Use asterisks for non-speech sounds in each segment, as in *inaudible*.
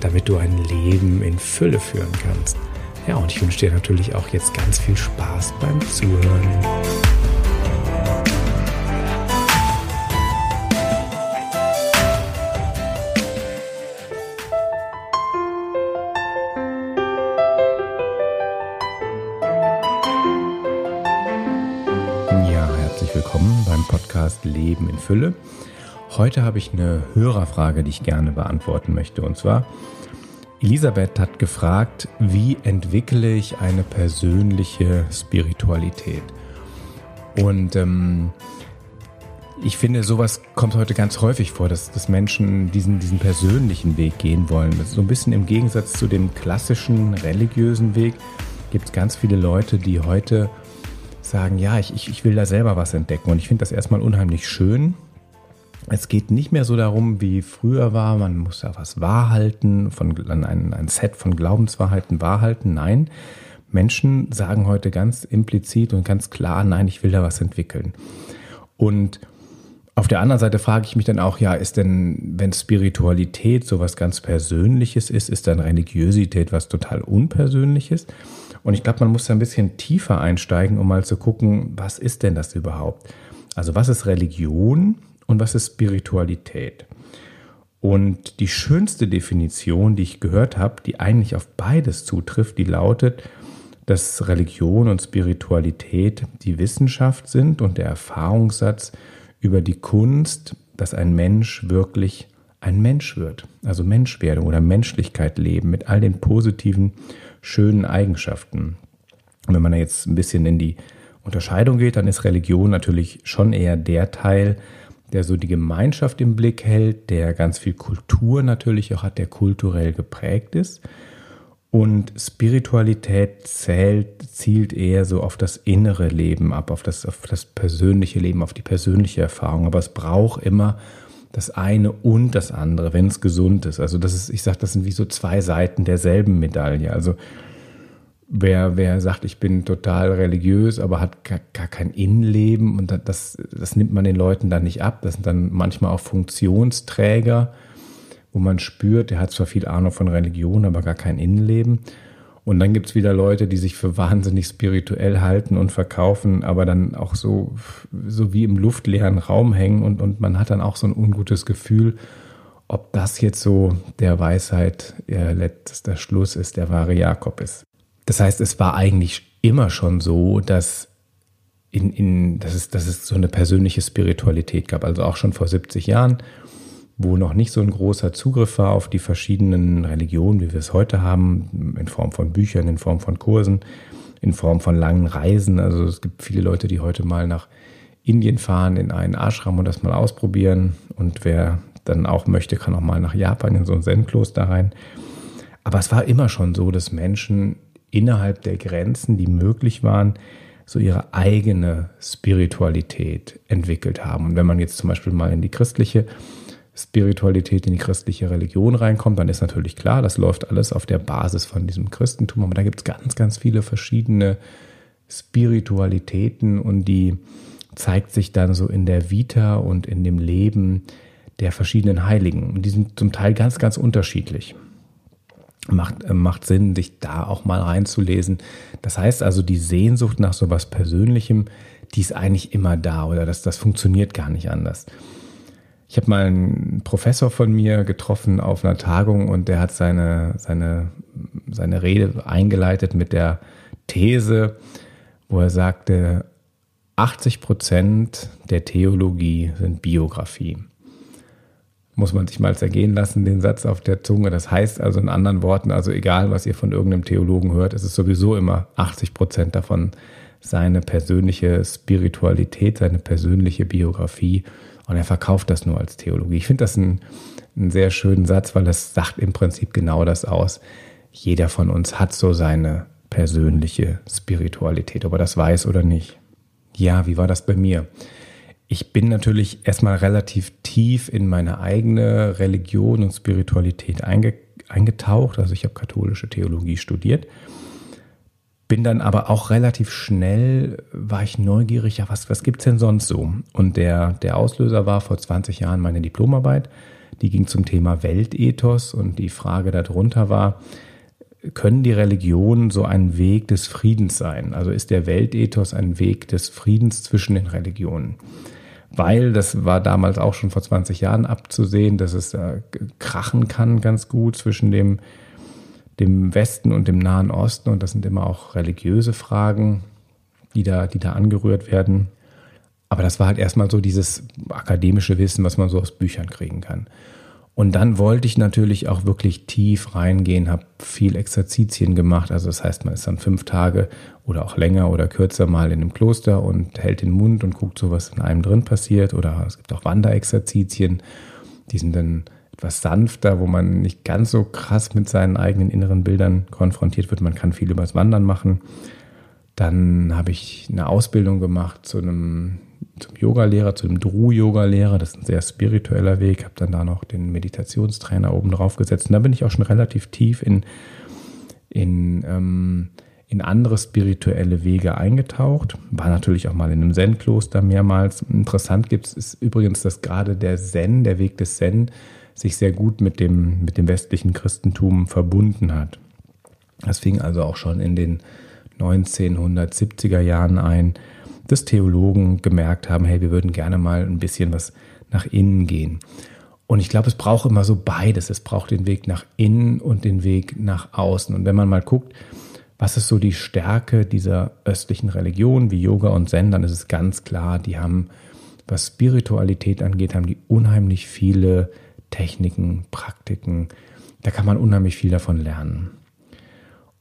damit du ein Leben in Fülle führen kannst. Ja, und ich wünsche dir natürlich auch jetzt ganz viel Spaß beim Zuhören. Ja, herzlich willkommen beim Podcast Leben in Fülle. Heute habe ich eine Hörerfrage, die ich gerne beantworten möchte. Und zwar, Elisabeth hat gefragt, wie entwickle ich eine persönliche Spiritualität? Und ähm, ich finde, sowas kommt heute ganz häufig vor, dass, dass Menschen diesen, diesen persönlichen Weg gehen wollen. Das ist so ein bisschen im Gegensatz zu dem klassischen religiösen Weg. Gibt es ganz viele Leute, die heute sagen, ja, ich, ich, ich will da selber was entdecken. Und ich finde das erstmal unheimlich schön, es geht nicht mehr so darum, wie früher war, man muss da was wahrhalten, von, ein, ein Set von Glaubenswahrheiten wahrhalten. Nein, Menschen sagen heute ganz implizit und ganz klar, nein, ich will da was entwickeln. Und auf der anderen Seite frage ich mich dann auch, ja, ist denn, wenn Spiritualität so was ganz Persönliches ist, ist dann Religiosität was total Unpersönliches? Und ich glaube, man muss da ein bisschen tiefer einsteigen, um mal zu gucken, was ist denn das überhaupt? Also was ist Religion und was ist Spiritualität? Und die schönste Definition, die ich gehört habe, die eigentlich auf beides zutrifft, die lautet, dass Religion und Spiritualität die Wissenschaft sind und der Erfahrungssatz über die Kunst, dass ein Mensch wirklich ein Mensch wird, also Menschwerdung oder Menschlichkeit leben mit all den positiven, schönen Eigenschaften. Und wenn man jetzt ein bisschen in die Unterscheidung geht, dann ist Religion natürlich schon eher der Teil, der so die Gemeinschaft im Blick hält, der ganz viel Kultur natürlich auch hat, der kulturell geprägt ist. Und Spiritualität zählt, zielt eher so auf das innere Leben ab, auf das, auf das persönliche Leben, auf die persönliche Erfahrung. Aber es braucht immer das eine und das andere, wenn es gesund ist. Also das ist, ich sage, das sind wie so zwei Seiten derselben Medaille. Also wer, wer sagt, ich bin total religiös, aber hat gar, gar kein Innenleben und das, das nimmt man den Leuten dann nicht ab. Das sind dann manchmal auch Funktionsträger, wo man spürt, der hat zwar viel Ahnung von Religion, aber gar kein Innenleben. Und dann gibt es wieder Leute, die sich für wahnsinnig spirituell halten und verkaufen, aber dann auch so, so wie im luftleeren Raum hängen und, und man hat dann auch so ein ungutes Gefühl, ob das jetzt so der Weisheit äh, letzter Schluss ist, der wahre Jakob ist. Das heißt, es war eigentlich immer schon so, dass, in, in, dass, es, dass es so eine persönliche Spiritualität gab. Also auch schon vor 70 Jahren, wo noch nicht so ein großer Zugriff war auf die verschiedenen Religionen, wie wir es heute haben, in Form von Büchern, in Form von Kursen, in Form von langen Reisen. Also es gibt viele Leute, die heute mal nach Indien fahren, in einen Ashram und das mal ausprobieren. Und wer dann auch möchte, kann auch mal nach Japan in so ein Zen-Kloster rein. Aber es war immer schon so, dass Menschen innerhalb der Grenzen, die möglich waren, so ihre eigene Spiritualität entwickelt haben. Und wenn man jetzt zum Beispiel mal in die christliche Spiritualität, in die christliche Religion reinkommt, dann ist natürlich klar, das läuft alles auf der Basis von diesem Christentum. Aber da gibt es ganz, ganz viele verschiedene Spiritualitäten und die zeigt sich dann so in der Vita und in dem Leben der verschiedenen Heiligen. Und die sind zum Teil ganz, ganz unterschiedlich macht, äh, macht Sinn, sich da auch mal reinzulesen. Das heißt also, die Sehnsucht nach so was Persönlichem, die ist eigentlich immer da oder das, das funktioniert gar nicht anders. Ich habe mal einen Professor von mir getroffen auf einer Tagung und der hat seine, seine, seine Rede eingeleitet mit der These, wo er sagte, 80 Prozent der Theologie sind Biografie muss man sich mal zergehen lassen, den Satz auf der Zunge. Das heißt also in anderen Worten, also egal, was ihr von irgendeinem Theologen hört, es ist sowieso immer 80 Prozent davon seine persönliche Spiritualität, seine persönliche Biografie. Und er verkauft das nur als Theologie. Ich finde das einen, einen sehr schönen Satz, weil das sagt im Prinzip genau das aus. jeder von uns hat so seine persönliche Spiritualität, ob er das weiß oder nicht. Ja, wie war das bei mir? Ich bin natürlich erstmal relativ tief in meine eigene Religion und Spiritualität einge eingetaucht. Also ich habe katholische Theologie studiert. Bin dann aber auch relativ schnell, war ich neugierig, ja, was, was es denn sonst so? Und der, der Auslöser war vor 20 Jahren meine Diplomarbeit. Die ging zum Thema Weltethos und die Frage darunter war, können die Religionen so ein Weg des Friedens sein? Also ist der Weltethos ein Weg des Friedens zwischen den Religionen? Weil, das war damals auch schon vor 20 Jahren abzusehen, dass es äh, krachen kann ganz gut zwischen dem, dem Westen und dem Nahen Osten. Und das sind immer auch religiöse Fragen, die da, die da angerührt werden. Aber das war halt erstmal so dieses akademische Wissen, was man so aus Büchern kriegen kann. Und dann wollte ich natürlich auch wirklich tief reingehen, habe viel Exerzitien gemacht. Also das heißt, man ist dann fünf Tage oder auch länger oder kürzer mal in einem Kloster und hält den Mund und guckt so, was in einem drin passiert. Oder es gibt auch Wanderexerzitien, die sind dann etwas sanfter, wo man nicht ganz so krass mit seinen eigenen inneren Bildern konfrontiert wird. Man kann viel übers Wandern machen. Dann habe ich eine Ausbildung gemacht zu einem zum Yogalehrer, zu dem Dru-Yoga-Lehrer. Das ist ein sehr spiritueller Weg. Habe dann da noch den Meditationstrainer oben drauf gesetzt. Und da bin ich auch schon relativ tief in, in, ähm, in andere spirituelle Wege eingetaucht. War natürlich auch mal in einem Zen-Kloster mehrmals. Interessant gibt es übrigens, dass gerade der Zen, der Weg des Zen, sich sehr gut mit dem, mit dem westlichen Christentum verbunden hat. Das fing also auch schon in den 1970er Jahren ein dass Theologen gemerkt haben, hey, wir würden gerne mal ein bisschen was nach innen gehen. Und ich glaube, es braucht immer so beides. Es braucht den Weg nach innen und den Weg nach außen. Und wenn man mal guckt, was ist so die Stärke dieser östlichen Religion wie Yoga und Zen, dann ist es ganz klar, die haben, was Spiritualität angeht, haben die unheimlich viele Techniken, Praktiken. Da kann man unheimlich viel davon lernen.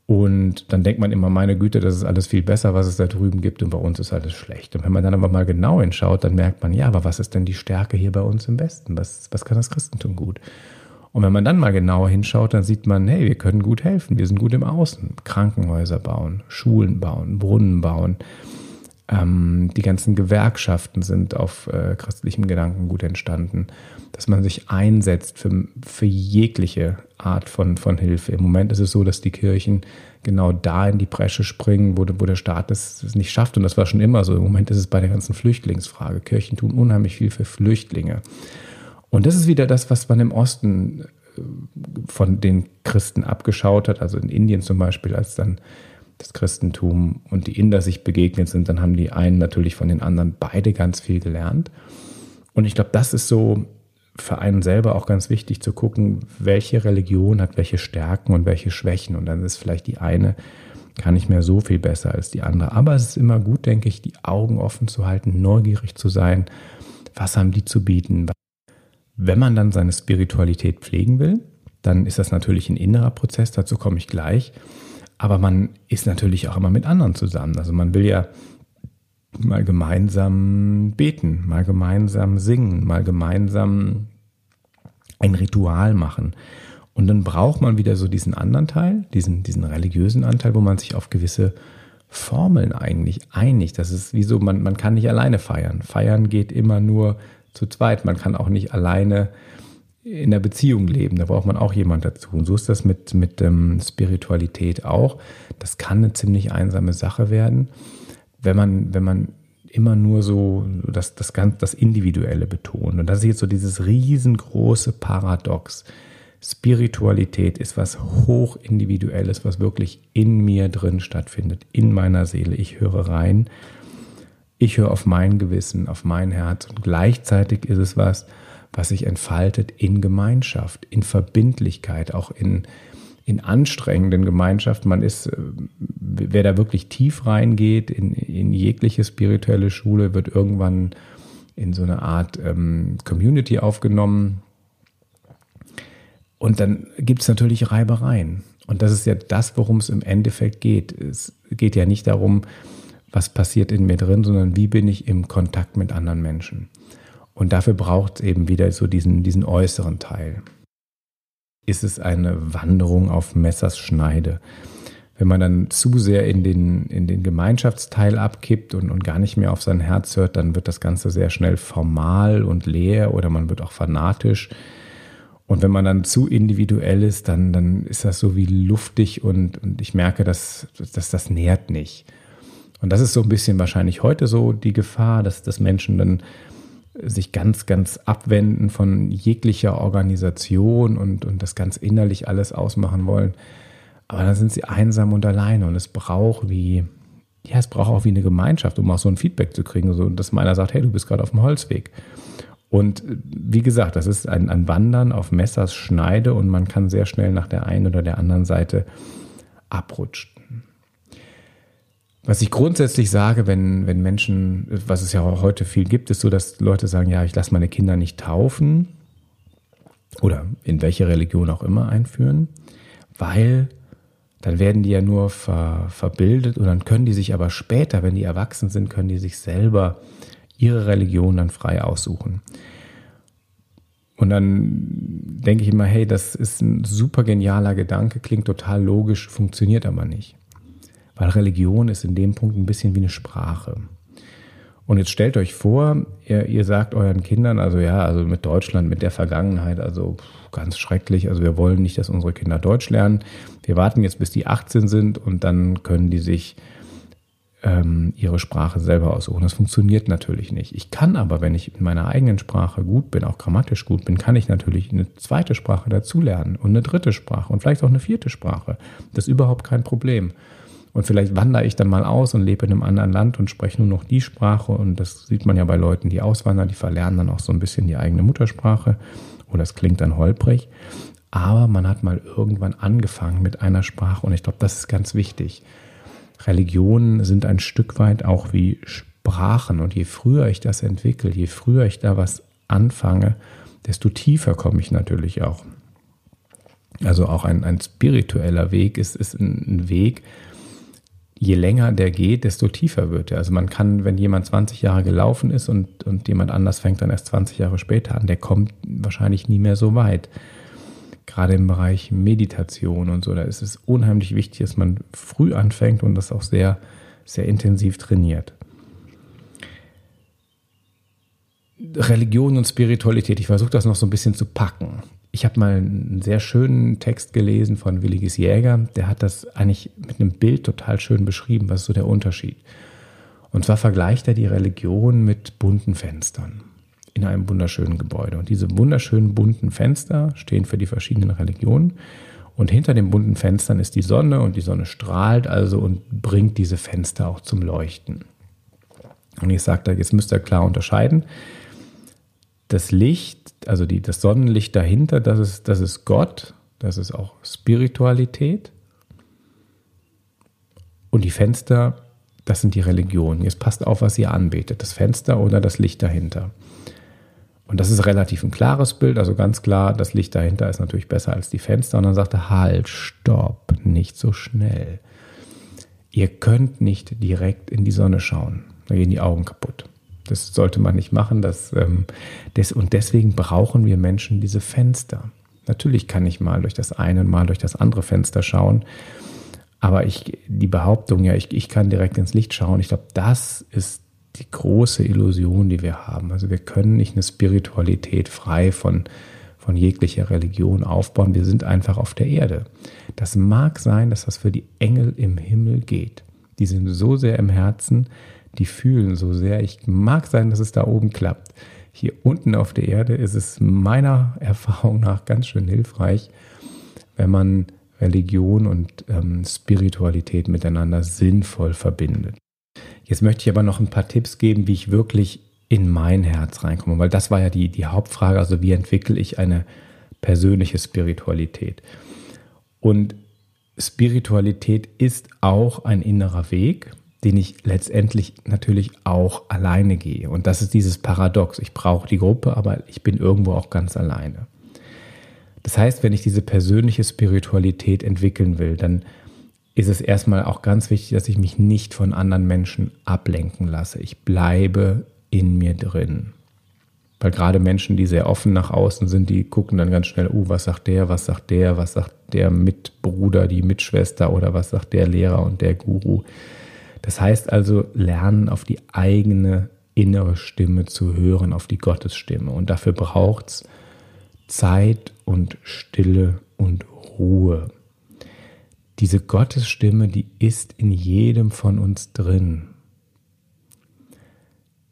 Und dann denkt man immer, meine Güte, das ist alles viel besser, was es da drüben gibt und bei uns ist alles schlecht. Und wenn man dann aber mal genau hinschaut, dann merkt man, ja, aber was ist denn die Stärke hier bei uns im Westen? Was, was kann das Christentum gut? Und wenn man dann mal genauer hinschaut, dann sieht man, hey, wir können gut helfen, wir sind gut im Außen. Krankenhäuser bauen, Schulen bauen, Brunnen bauen. Ähm, die ganzen Gewerkschaften sind auf äh, christlichem Gedanken gut entstanden dass man sich einsetzt für, für jegliche Art von, von Hilfe. Im Moment ist es so, dass die Kirchen genau da in die Bresche springen, wo, wo der Staat es nicht schafft. Und das war schon immer so. Im Moment ist es bei der ganzen Flüchtlingsfrage. Kirchen tun unheimlich viel für Flüchtlinge. Und das ist wieder das, was man im Osten äh, von den Christen abgeschaut hat. Also in Indien zum Beispiel, als dann das Christentum und die Inder sich begegnet sind, dann haben die einen natürlich von den anderen beide ganz viel gelernt. Und ich glaube, das ist so für einen selber auch ganz wichtig zu gucken, welche Religion hat welche Stärken und welche Schwächen. Und dann ist vielleicht die eine gar nicht mehr so viel besser als die andere. Aber es ist immer gut, denke ich, die Augen offen zu halten, neugierig zu sein. Was haben die zu bieten? Wenn man dann seine Spiritualität pflegen will, dann ist das natürlich ein innerer Prozess, dazu komme ich gleich. Aber man ist natürlich auch immer mit anderen zusammen. Also man will ja mal gemeinsam beten, mal gemeinsam singen, mal gemeinsam ein Ritual machen. Und dann braucht man wieder so diesen anderen Teil, diesen, diesen religiösen Anteil, wo man sich auf gewisse Formeln eigentlich einigt. Das ist wie so, man, man kann nicht alleine feiern. Feiern geht immer nur zu zweit. Man kann auch nicht alleine in der Beziehung leben. Da braucht man auch jemand dazu. Und so ist das mit, mit ähm, Spiritualität auch. Das kann eine ziemlich einsame Sache werden wenn man, wenn man immer nur so das, das, ganz, das Individuelle betont. Und das ist jetzt so dieses riesengroße Paradox. Spiritualität ist was hochindividuelles, was wirklich in mir drin stattfindet, in meiner Seele. Ich höre rein, ich höre auf mein Gewissen, auf mein Herz und gleichzeitig ist es was, was sich entfaltet in Gemeinschaft, in Verbindlichkeit, auch in, in anstrengenden Gemeinschaften. Man ist, äh, wer da wirklich tief reingeht in, in jegliche spirituelle Schule, wird irgendwann in so eine Art ähm, Community aufgenommen. Und dann gibt es natürlich Reibereien. Und das ist ja das, worum es im Endeffekt geht. Es geht ja nicht darum, was passiert in mir drin, sondern wie bin ich im Kontakt mit anderen Menschen. Und dafür braucht es eben wieder so diesen, diesen äußeren Teil. ist es eine Wanderung auf Messers Schneide. Wenn man dann zu sehr in den, in den Gemeinschaftsteil abkippt und, und gar nicht mehr auf sein Herz hört, dann wird das Ganze sehr schnell formal und leer oder man wird auch fanatisch. Und wenn man dann zu individuell ist, dann, dann ist das so wie luftig und, und ich merke, dass, dass das nährt nicht. Und das ist so ein bisschen wahrscheinlich heute so die Gefahr, dass, dass Menschen dann sich ganz, ganz abwenden von jeglicher Organisation und, und das ganz innerlich alles ausmachen wollen. Aber dann sind sie einsam und alleine und es braucht wie, ja, es braucht auch wie eine Gemeinschaft, um auch so ein Feedback zu kriegen, so dass einer sagt, hey, du bist gerade auf dem Holzweg. Und wie gesagt, das ist ein, ein Wandern auf Messers Schneide und man kann sehr schnell nach der einen oder der anderen Seite abrutschen. Was ich grundsätzlich sage, wenn, wenn Menschen, was es ja auch heute viel gibt, ist so, dass Leute sagen, ja, ich lasse meine Kinder nicht taufen oder in welche Religion auch immer einführen, weil dann werden die ja nur ver, verbildet und dann können die sich aber später, wenn die erwachsen sind, können die sich selber ihre Religion dann frei aussuchen. Und dann denke ich immer, hey, das ist ein super genialer Gedanke, klingt total logisch, funktioniert aber nicht. Weil Religion ist in dem Punkt ein bisschen wie eine Sprache. Und jetzt stellt euch vor, ihr, ihr sagt euren Kindern, also ja, also mit Deutschland, mit der Vergangenheit, also ganz schrecklich, also wir wollen nicht, dass unsere Kinder Deutsch lernen. Wir warten jetzt, bis die 18 sind und dann können die sich ähm, ihre Sprache selber aussuchen. Das funktioniert natürlich nicht. Ich kann aber, wenn ich in meiner eigenen Sprache gut bin, auch grammatisch gut bin, kann ich natürlich eine zweite Sprache dazulernen und eine dritte Sprache und vielleicht auch eine vierte Sprache. Das ist überhaupt kein Problem. Und vielleicht wandere ich dann mal aus und lebe in einem anderen Land und spreche nur noch die Sprache. Und das sieht man ja bei Leuten, die auswandern, die verlernen dann auch so ein bisschen die eigene Muttersprache. Oder es klingt dann holprig. Aber man hat mal irgendwann angefangen mit einer Sprache. Und ich glaube, das ist ganz wichtig. Religionen sind ein Stück weit auch wie Sprachen. Und je früher ich das entwickle, je früher ich da was anfange, desto tiefer komme ich natürlich auch. Also auch ein, ein spiritueller Weg ist, ist ein Weg, je länger der geht, desto tiefer wird er. Also man kann, wenn jemand 20 Jahre gelaufen ist und, und jemand anders fängt dann erst 20 Jahre später an, der kommt wahrscheinlich nie mehr so weit. Gerade im Bereich Meditation und so, da ist es unheimlich wichtig, dass man früh anfängt und das auch sehr, sehr intensiv trainiert. Religion und Spiritualität, ich versuche das noch so ein bisschen zu packen. Ich habe mal einen sehr schönen Text gelesen von Willigis Jäger, der hat das eigentlich mit einem Bild total schön beschrieben, was ist so der Unterschied. Und zwar vergleicht er die Religion mit bunten Fenstern in einem wunderschönen Gebäude. Und diese wunderschönen bunten Fenster stehen für die verschiedenen Religionen. Und hinter den bunten Fenstern ist die Sonne und die Sonne strahlt also und bringt diese Fenster auch zum Leuchten. Und ich sage da, jetzt müsst ihr klar unterscheiden das Licht, also die, das Sonnenlicht dahinter, das ist, das ist Gott, das ist auch Spiritualität. Und die Fenster, das sind die Religionen. Jetzt passt auf, was ihr anbetet, das Fenster oder das Licht dahinter. Und das ist relativ ein klares Bild, also ganz klar, das Licht dahinter ist natürlich besser als die Fenster. Und dann sagt er, halt, stopp, nicht so schnell. Ihr könnt nicht direkt in die Sonne schauen, da gehen die Augen kaputt. Das sollte man nicht machen. Das, ähm, des, und deswegen brauchen wir Menschen diese Fenster. Natürlich kann ich mal durch das eine, mal durch das andere Fenster schauen. Aber ich, die Behauptung, ja, ich, ich kann direkt ins Licht schauen, ich glaube, das ist die große Illusion, die wir haben. Also wir können nicht eine Spiritualität frei von, von jeglicher Religion aufbauen. Wir sind einfach auf der Erde. Das mag sein, dass das für die Engel im Himmel geht. Die sind so sehr im Herzen, die fühlen so sehr. Ich mag sein, dass es da oben klappt. Hier unten auf der Erde ist es meiner Erfahrung nach ganz schön hilfreich, wenn man Religion und ähm, Spiritualität miteinander sinnvoll verbindet. Jetzt möchte ich aber noch ein paar Tipps geben, wie ich wirklich in mein Herz reinkomme, weil das war ja die, die Hauptfrage, also wie entwickle ich eine persönliche Spiritualität. Und Spiritualität ist auch ein innerer Weg den ich letztendlich natürlich auch alleine gehe. Und das ist dieses Paradox. Ich brauche die Gruppe, aber ich bin irgendwo auch ganz alleine. Das heißt, wenn ich diese persönliche Spiritualität entwickeln will, dann ist es erstmal auch ganz wichtig, dass ich mich nicht von anderen Menschen ablenken lasse. Ich bleibe in mir drin. Weil gerade Menschen, die sehr offen nach außen sind, die gucken dann ganz schnell, oh, was sagt der, was sagt der, was sagt der Mitbruder, die Mitschwester oder was sagt der Lehrer und der Guru. Das heißt also, lernen auf die eigene innere Stimme zu hören, auf die Gottesstimme. Und dafür braucht es Zeit und Stille und Ruhe. Diese Gottesstimme, die ist in jedem von uns drin.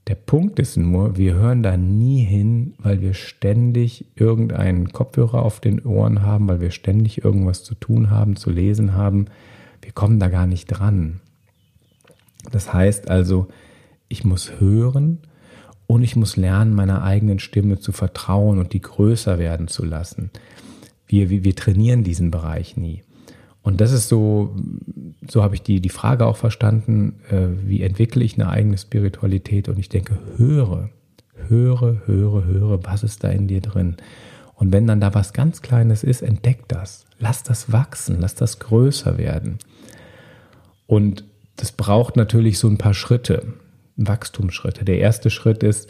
Der Punkt ist nur, wir hören da nie hin, weil wir ständig irgendeinen Kopfhörer auf den Ohren haben, weil wir ständig irgendwas zu tun haben, zu lesen haben. Wir kommen da gar nicht dran. Das heißt also, ich muss hören und ich muss lernen, meiner eigenen Stimme zu vertrauen und die größer werden zu lassen. Wir, wir, wir trainieren diesen Bereich nie. Und das ist so, so habe ich die, die Frage auch verstanden, äh, wie entwickle ich eine eigene Spiritualität? Und ich denke, höre, höre, höre, höre, was ist da in dir drin? Und wenn dann da was ganz Kleines ist, entdeck das. Lass das wachsen, lass das größer werden. Und das braucht natürlich so ein paar Schritte, Wachstumsschritte. Der erste Schritt ist,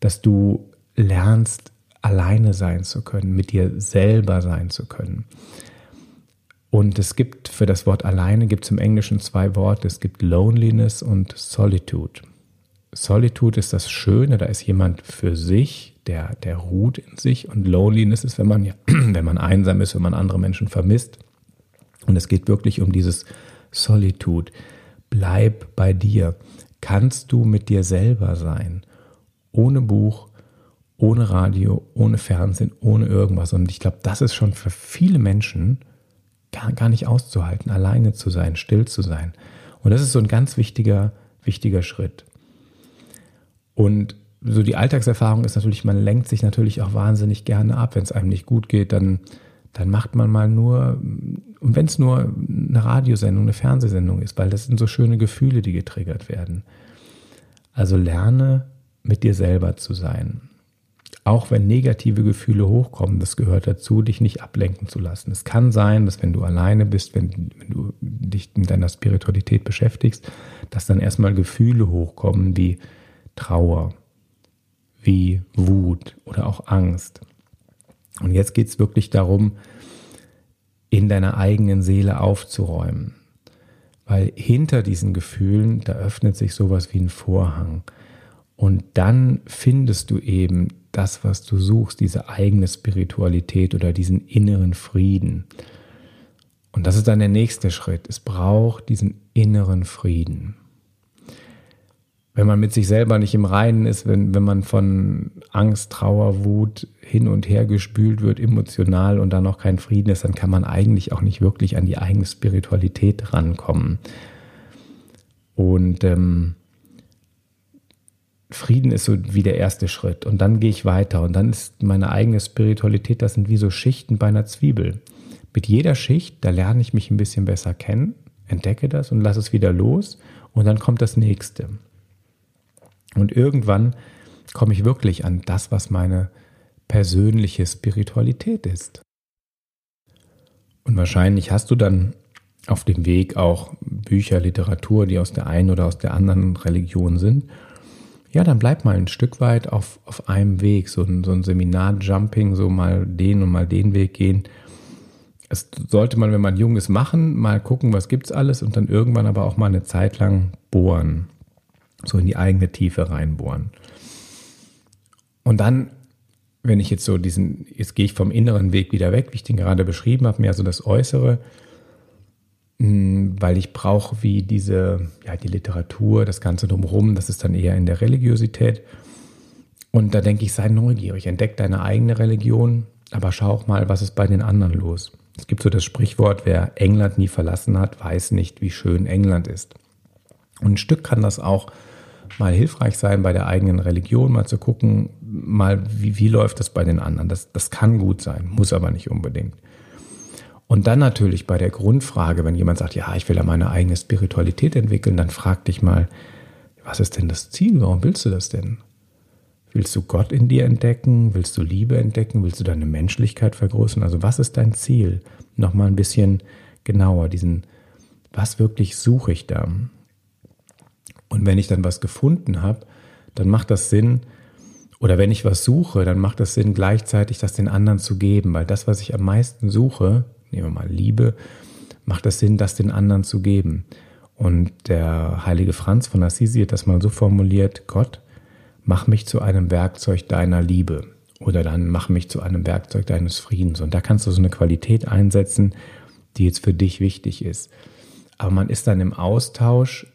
dass du lernst, alleine sein zu können, mit dir selber sein zu können. Und es gibt für das Wort alleine gibt es im Englischen zwei Worte. Es gibt Loneliness und Solitude. Solitude ist das Schöne, da ist jemand für sich, der, der ruht in sich. Und Loneliness ist, wenn man, *clears throat* wenn man einsam ist, wenn man andere Menschen vermisst. Und es geht wirklich um dieses Solitude. Bleib bei dir. Kannst du mit dir selber sein? Ohne Buch, ohne Radio, ohne Fernsehen, ohne irgendwas. Und ich glaube, das ist schon für viele Menschen gar, gar nicht auszuhalten, alleine zu sein, still zu sein. Und das ist so ein ganz wichtiger, wichtiger Schritt. Und so die Alltagserfahrung ist natürlich, man lenkt sich natürlich auch wahnsinnig gerne ab. Wenn es einem nicht gut geht, dann, dann macht man mal nur, und wenn es nur eine Radiosendung, eine Fernsehsendung ist, weil das sind so schöne Gefühle, die getriggert werden. Also lerne mit dir selber zu sein auch wenn negative Gefühle hochkommen, das gehört dazu, dich nicht ablenken zu lassen. Es kann sein, dass wenn du alleine bist, wenn, wenn du dich mit deiner Spiritualität beschäftigst, dass dann erstmal Gefühle hochkommen wie Trauer, wie Wut oder auch Angst. Und jetzt geht es wirklich darum, in deiner eigenen Seele aufzuräumen. Weil hinter diesen Gefühlen, da öffnet sich sowas wie ein Vorhang. Und dann findest du eben das, was du suchst, diese eigene Spiritualität oder diesen inneren Frieden. Und das ist dann der nächste Schritt. Es braucht diesen inneren Frieden. Wenn man mit sich selber nicht im Reinen ist, wenn, wenn man von Angst, Trauer, Wut hin und her gespült wird, emotional und da noch kein Frieden ist, dann kann man eigentlich auch nicht wirklich an die eigene Spiritualität rankommen. Und ähm, Frieden ist so wie der erste Schritt. Und dann gehe ich weiter. Und dann ist meine eigene Spiritualität, das sind wie so Schichten bei einer Zwiebel. Mit jeder Schicht, da lerne ich mich ein bisschen besser kennen, entdecke das und lasse es wieder los. Und dann kommt das nächste. Und irgendwann komme ich wirklich an das, was meine persönliche Spiritualität ist. Und wahrscheinlich hast du dann auf dem Weg auch Bücher, Literatur, die aus der einen oder aus der anderen Religion sind ja, dann bleib mal ein Stück weit auf, auf einem Weg, so ein, so ein Seminar-Jumping, so mal den und mal den Weg gehen. Es sollte man, wenn man jung ist, machen, mal gucken, was gibt's alles und dann irgendwann aber auch mal eine Zeit lang bohren, so in die eigene Tiefe reinbohren. Und dann, wenn ich jetzt so diesen, jetzt gehe ich vom inneren Weg wieder weg, wie ich den gerade beschrieben habe, mehr so das Äußere, hm, weil ich brauche wie diese, ja, die Literatur, das Ganze drumherum, das ist dann eher in der Religiosität. Und da denke ich, sei neugierig, entdeck deine eigene Religion, aber schau auch mal, was ist bei den anderen los. Es gibt so das Sprichwort, wer England nie verlassen hat, weiß nicht, wie schön England ist. Und ein Stück kann das auch mal hilfreich sein, bei der eigenen Religion mal zu gucken, mal wie, wie läuft das bei den anderen. Das, das kann gut sein, muss aber nicht unbedingt. Und dann natürlich bei der Grundfrage, wenn jemand sagt, ja, ich will ja meine eigene Spiritualität entwickeln, dann frag dich mal, was ist denn das Ziel? Warum willst du das denn? Willst du Gott in dir entdecken? Willst du Liebe entdecken? Willst du deine Menschlichkeit vergrößern? Also was ist dein Ziel? Nochmal ein bisschen genauer, diesen, was wirklich suche ich da? Und wenn ich dann was gefunden habe, dann macht das Sinn, Oder wenn ich was suche, dann macht es Sinn, gleichzeitig das den anderen zu geben, weil das, was ich am meisten suche, nehmen wir mal Liebe, macht es Sinn, das den anderen zu geben. Und der heilige Franz von Assisi hat das mal so formuliert, Gott, mach mich zu einem Werkzeug deiner Liebe oder dann mach mich zu einem Werkzeug deines Friedens. Und da kannst du so eine Qualität einsetzen, die jetzt für dich wichtig ist. Aber man ist dann im Austausch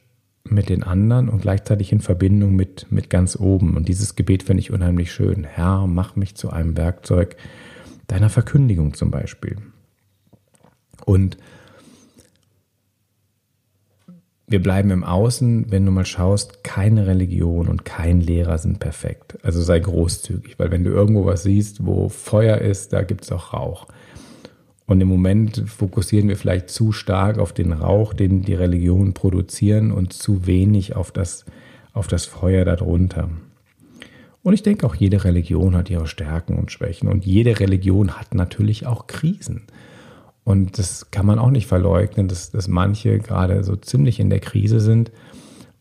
mit den anderen und gleichzeitig in Verbindung mit, mit ganz oben. Und dieses Gebet finde ich unheimlich schön. Herr, mach mich zu einem Werkzeug deiner Verkündigung zum Beispiel. Und wir bleiben im Außen, wenn du mal schaust, keine Religion und kein Lehrer sind perfekt. Also sei großzügig, weil wenn du irgendwo was siehst, wo Feuer ist, da gibt es auch Rauch. Und im Moment fokussieren wir vielleicht zu stark auf den Rauch, den die Religionen produzieren und zu wenig auf das, auf das Feuer darunter. Und ich denke auch, jede Religion hat ihre Stärken und Schwächen und jede Religion hat natürlich auch Krisen. Und das kann man auch nicht verleugnen, dass, dass manche gerade so ziemlich in der Krise sind,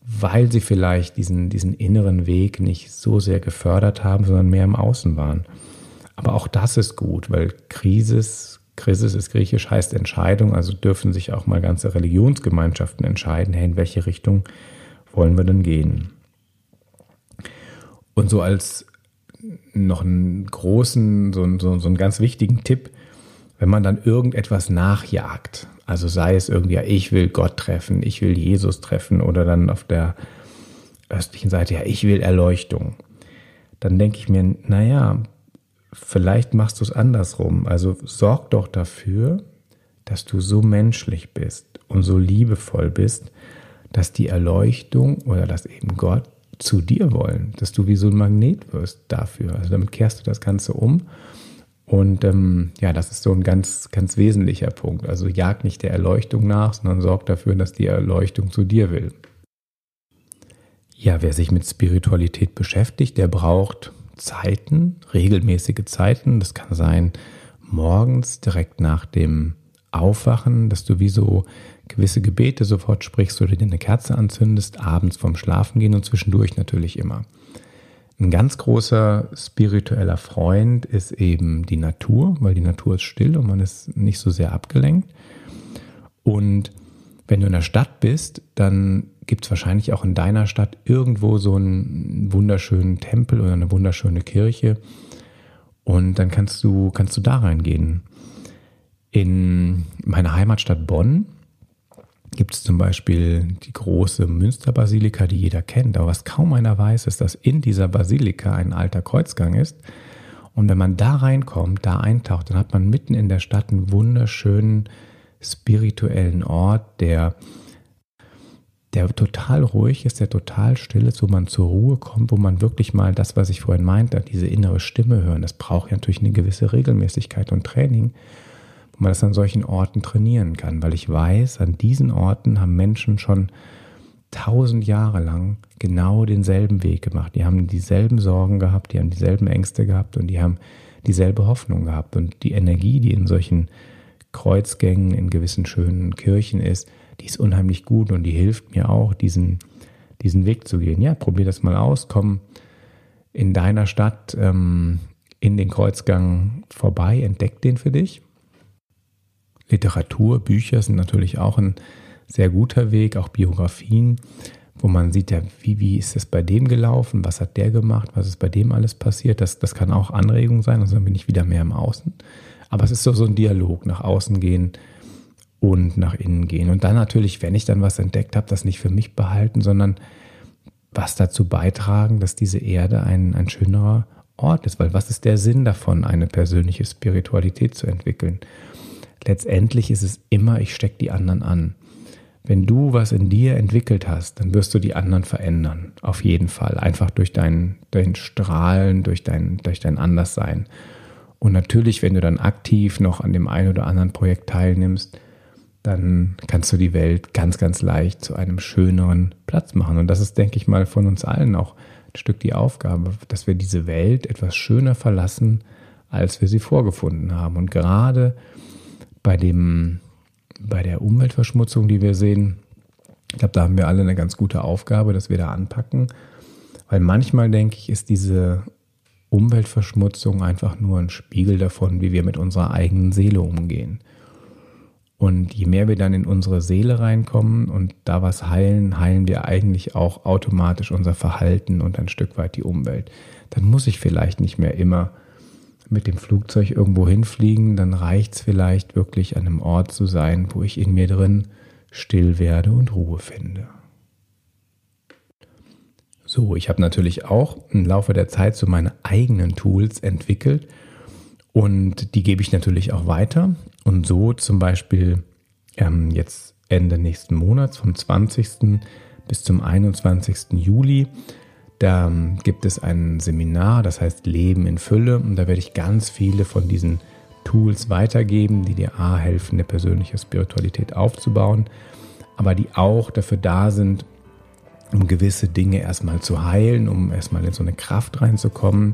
weil sie vielleicht diesen, diesen inneren Weg nicht so sehr gefördert haben, sondern mehr im Außen waren. Aber auch das ist gut, weil Krisis Krisis ist griechisch, heißt Entscheidung, also dürfen sich auch mal ganze Religionsgemeinschaften entscheiden, hey, in welche Richtung wollen wir denn gehen. Und so als noch einen großen, so, so, so einen ganz wichtigen Tipp, wenn man dann irgendetwas nachjagt, also sei es irgendwie, ja, ich will Gott treffen, ich will Jesus treffen oder dann auf der östlichen Seite, ja, ich will Erleuchtung, dann denke ich mir, naja, vielleicht machst du es andersrum. Also sorg doch dafür, dass du so menschlich bist und so liebevoll bist, dass die Erleuchtung oder dass eben Gott zu dir wollen, dass du wie so ein Magnet wirst dafür. Also damit kehrst du das Ganze um. Und ähm, ja, das ist so ein ganz, ganz wesentlicher Punkt. Also jag nicht der Erleuchtung nach, sondern sorg dafür, dass die Erleuchtung zu dir will. Ja, wer sich mit Spiritualität beschäftigt, der braucht Zeiten, regelmäßige Zeiten. Das kann sein morgens direkt nach dem Aufwachen, dass du wie so gewisse Gebete sofort sprichst oder dir eine Kerze anzündest, abends vorm Schlafengehen und zwischendurch natürlich immer. Ein ganz großer spiritueller Freund ist eben die Natur, weil die Natur ist still und man ist nicht so sehr abgelenkt. Und wenn du in der Stadt bist, dann gibt es wahrscheinlich auch in deiner Stadt irgendwo so einen wunderschönen Tempel oder eine wunderschöne Kirche. Und dann kannst du, kannst du da reingehen. In meiner Heimatstadt Bonn gibt es zum Beispiel die große Münsterbasilika, die jeder kennt. Aber was kaum einer weiß, ist, dass in dieser Basilika ein alter Kreuzgang ist. Und wenn man da reinkommt, da eintaucht, dann hat man mitten in der Stadt einen wunderschönen spirituellen Ort, der der total ruhig ist, der total still ist, wo man zur Ruhe kommt, wo man wirklich mal das, was ich vorhin meinte, diese innere Stimme hören. Das braucht ja natürlich eine gewisse Regelmäßigkeit und Training, wo man das an solchen Orten trainieren kann, weil ich weiß, an diesen Orten haben Menschen schon tausend Jahre lang genau denselben Weg gemacht. Die haben dieselben Sorgen gehabt, die haben dieselben Ängste gehabt und die haben dieselbe Hoffnung gehabt. Und die Energie, die in solchen Kreuzgängen, in gewissen schönen Kirchen ist, die ist unheimlich gut und die hilft mir auch, diesen, diesen Weg zu gehen. Ja, probier das mal aus, komm in deiner Stadt ähm, in den Kreuzgang vorbei, entdeck den für dich. Literatur, Bücher sind natürlich auch ein sehr guter Weg, auch Biografien, wo man sieht, ja, wie, wie ist es bei dem gelaufen, was hat der gemacht, was ist bei dem alles passiert. Das, das kann auch Anregung sein, also dann bin ich wieder mehr im Außen. Aber es ist so, so ein Dialog, nach außen gehen, und nach innen gehen. Und dann natürlich, wenn ich dann was entdeckt habe, das nicht für mich behalten, sondern was dazu beitragen, dass diese Erde ein, ein schönerer Ort ist. Weil was ist der Sinn davon, eine persönliche Spiritualität zu entwickeln? Letztendlich ist es immer, ich stecke die anderen an. Wenn du was in dir entwickelt hast, dann wirst du die anderen verändern. Auf jeden Fall. Einfach durch dein, dein Strahlen, durch dein, durch dein Anderssein. Und natürlich, wenn du dann aktiv noch an dem einen oder anderen Projekt teilnimmst, dann kannst du die Welt ganz, ganz leicht zu einem schöneren Platz machen. Und das ist, denke ich mal, von uns allen auch ein Stück die Aufgabe, dass wir diese Welt etwas schöner verlassen, als wir sie vorgefunden haben. Und gerade bei dem, bei der Umweltverschmutzung, die wir sehen, ich glaube, da haben wir alle eine ganz gute Aufgabe, dass wir da anpacken. Weil manchmal, denke ich, ist diese Umweltverschmutzung einfach nur ein Spiegel davon, wie wir mit unserer eigenen Seele umgehen. Und je mehr wir dann in unsere Seele reinkommen und da was heilen, heilen wir eigentlich auch automatisch unser Verhalten und ein Stück weit die Umwelt. Dann muss ich vielleicht nicht mehr immer mit dem Flugzeug irgendwo hinfliegen, dann reicht es vielleicht wirklich an einem Ort zu sein, wo ich in mir drin still werde und Ruhe finde. So, ich habe natürlich auch im Laufe der Zeit so meine eigenen Tools entwickelt und die gebe ich natürlich auch weiter. Und so zum Beispiel ähm, jetzt Ende nächsten Monats vom 20. bis zum 21. Juli. Da ähm, gibt es ein Seminar, das heißt Leben in Fülle. Und da werde ich ganz viele von diesen Tools weitergeben, die dir A helfen, eine persönliche Spiritualität aufzubauen, aber die auch dafür da sind, um gewisse Dinge erstmal zu heilen, um erstmal in so eine Kraft reinzukommen.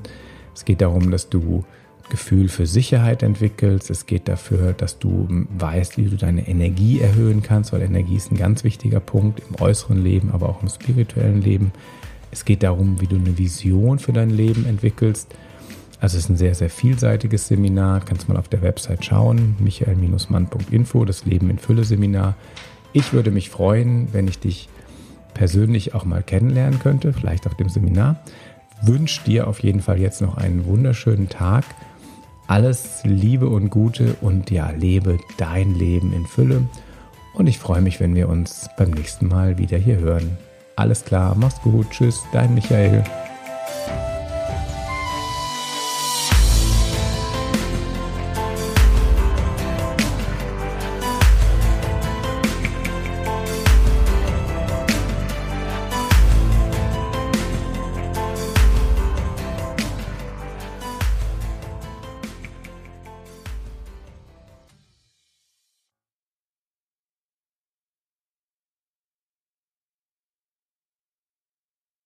Es geht darum, dass du Gefühl für Sicherheit entwickelst. Es geht dafür, dass du weißt, wie du deine Energie erhöhen kannst, weil Energie ist ein ganz wichtiger Punkt im äußeren Leben, aber auch im spirituellen Leben. Es geht darum, wie du eine Vision für dein Leben entwickelst. Also es ist ein sehr, sehr vielseitiges Seminar. Kannst mal auf der Website schauen, michael-mann.info, das Leben in Fülle Seminar. Ich würde mich freuen, wenn ich dich persönlich auch mal kennenlernen könnte, vielleicht auf dem Seminar. Wünsche dir auf jeden Fall jetzt noch einen wunderschönen Tag. Alles Liebe und Gute und ja, lebe dein Leben in Fülle. Und ich freue mich, wenn wir uns beim nächsten Mal wieder hier hören. Alles klar, mach's gut, tschüss, dein Michael.